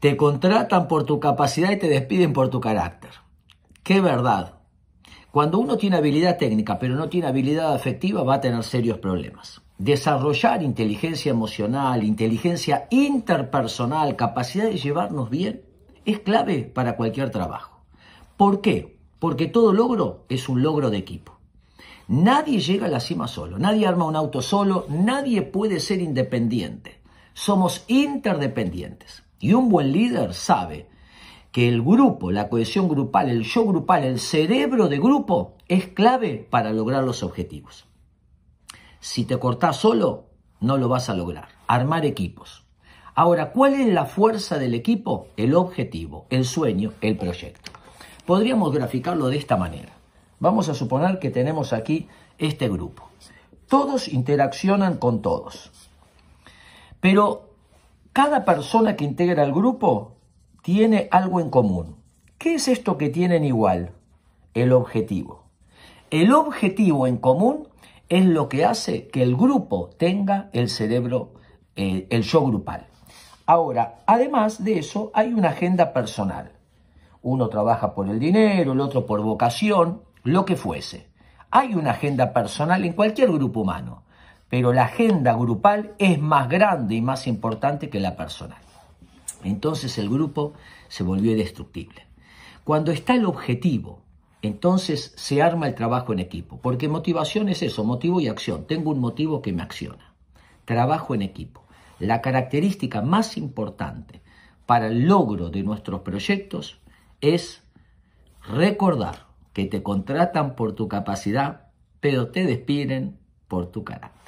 Te contratan por tu capacidad y te despiden por tu carácter. Qué verdad. Cuando uno tiene habilidad técnica pero no tiene habilidad afectiva va a tener serios problemas. Desarrollar inteligencia emocional, inteligencia interpersonal, capacidad de llevarnos bien, es clave para cualquier trabajo. ¿Por qué? Porque todo logro es un logro de equipo. Nadie llega a la cima solo, nadie arma un auto solo, nadie puede ser independiente. Somos interdependientes. Y un buen líder sabe que el grupo, la cohesión grupal, el yo grupal, el cerebro de grupo es clave para lograr los objetivos. Si te cortás solo, no lo vas a lograr. Armar equipos. Ahora, ¿cuál es la fuerza del equipo? El objetivo, el sueño, el proyecto. Podríamos graficarlo de esta manera. Vamos a suponer que tenemos aquí este grupo. Todos interaccionan con todos. Pero cada persona que integra el grupo tiene algo en común. ¿Qué es esto que tienen igual? El objetivo. El objetivo en común es lo que hace que el grupo tenga el cerebro, eh, el yo grupal. Ahora, además de eso, hay una agenda personal. Uno trabaja por el dinero, el otro por vocación, lo que fuese. Hay una agenda personal en cualquier grupo humano, pero la agenda grupal es más grande y más importante que la personal. Entonces el grupo se volvió indestructible. Cuando está el objetivo, entonces se arma el trabajo en equipo, porque motivación es eso, motivo y acción. Tengo un motivo que me acciona. Trabajo en equipo. La característica más importante para el logro de nuestros proyectos es recordar que te contratan por tu capacidad, pero te despiden por tu carácter.